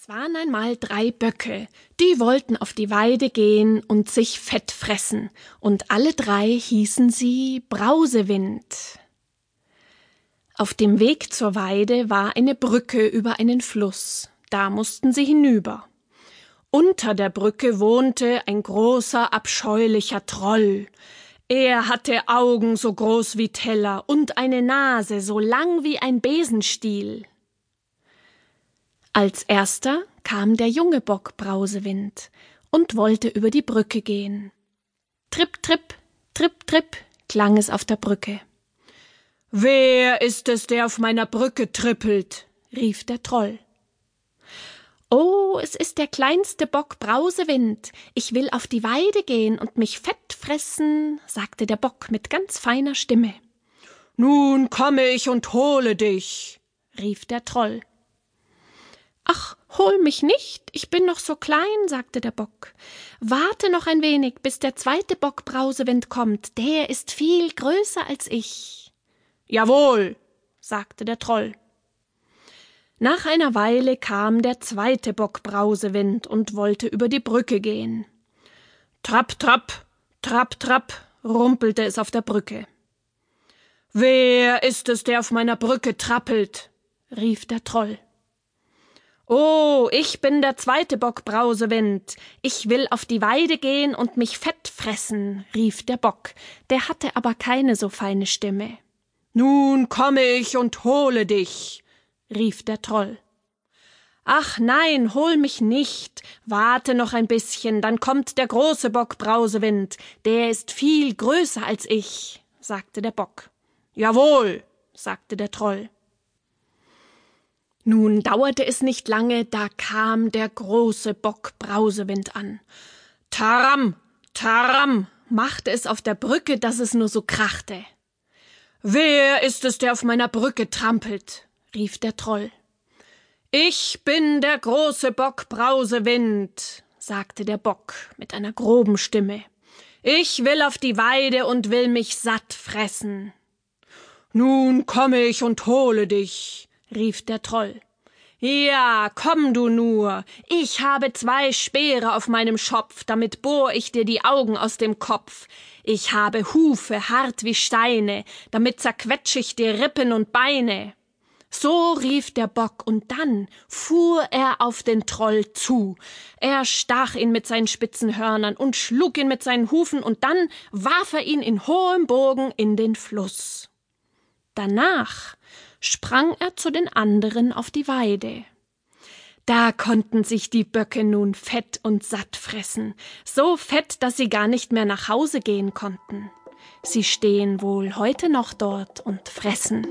Es waren einmal drei Böcke, die wollten auf die Weide gehen und sich Fett fressen, und alle drei hießen sie Brausewind. Auf dem Weg zur Weide war eine Brücke über einen Fluss, da mussten sie hinüber. Unter der Brücke wohnte ein großer, abscheulicher Troll. Er hatte Augen so groß wie Teller und eine Nase so lang wie ein Besenstiel. Als erster kam der junge Bock Brausewind und wollte über die Brücke gehen. Tripp, tripp, tripp, tripp, klang es auf der Brücke. Wer ist es, der auf meiner Brücke trippelt? rief der Troll. Oh, es ist der kleinste Bock Brausewind. Ich will auf die Weide gehen und mich fett fressen, sagte der Bock mit ganz feiner Stimme. Nun komme ich und hole dich, rief der Troll. Ach, hol mich nicht, ich bin noch so klein, sagte der Bock. Warte noch ein wenig, bis der zweite Bock Brausewind kommt, der ist viel größer als ich. Jawohl, sagte der Troll. Nach einer Weile kam der zweite Bock Brausewind und wollte über die Brücke gehen. Trapp, trapp, trapp, trapp, rumpelte es auf der Brücke. Wer ist es, der auf meiner Brücke trappelt? rief der Troll. Oh, ich bin der zweite Bock Brausewind. Ich will auf die Weide gehen und mich fett fressen, rief der Bock, der hatte aber keine so feine Stimme. Nun komme ich und hole dich, rief der Troll. Ach nein, hol mich nicht. Warte noch ein bisschen, dann kommt der große Bock Brausewind. Der ist viel größer als ich, sagte der Bock. Jawohl, sagte der Troll. Nun dauerte es nicht lange, da kam der große Bock Brausewind an. Taram, taram, machte es auf der Brücke, dass es nur so krachte. Wer ist es, der auf meiner Brücke trampelt? rief der Troll. Ich bin der große Bock Brausewind, sagte der Bock mit einer groben Stimme. Ich will auf die Weide und will mich satt fressen. Nun komme ich und hole dich, rief der Troll. Ja, komm du nur. Ich habe zwei Speere auf meinem Schopf, damit bohr ich dir die Augen aus dem Kopf. Ich habe Hufe hart wie Steine, damit zerquetsch ich dir Rippen und Beine. So rief der Bock, und dann fuhr er auf den Troll zu. Er stach ihn mit seinen spitzen Hörnern und schlug ihn mit seinen Hufen, und dann warf er ihn in hohem Bogen in den Fluss. Danach sprang er zu den anderen auf die Weide. Da konnten sich die Böcke nun fett und satt fressen, so fett, dass sie gar nicht mehr nach Hause gehen konnten. Sie stehen wohl heute noch dort und fressen.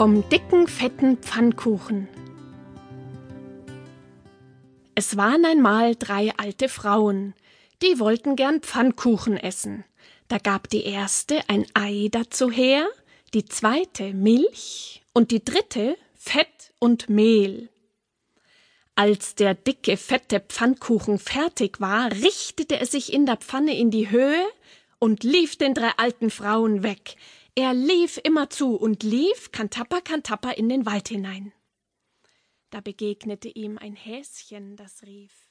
Vom dicken, fetten Pfannkuchen. Es waren einmal drei alte Frauen, die wollten gern Pfannkuchen essen. Da gab die erste ein Ei dazu her, die zweite Milch und die dritte Fett und Mehl. Als der dicke, fette Pfannkuchen fertig war, richtete er sich in der Pfanne in die Höhe und lief den drei alten Frauen weg. Er lief immerzu und lief kantapper kantapper in den Wald hinein. Da begegnete ihm ein Häschen, das rief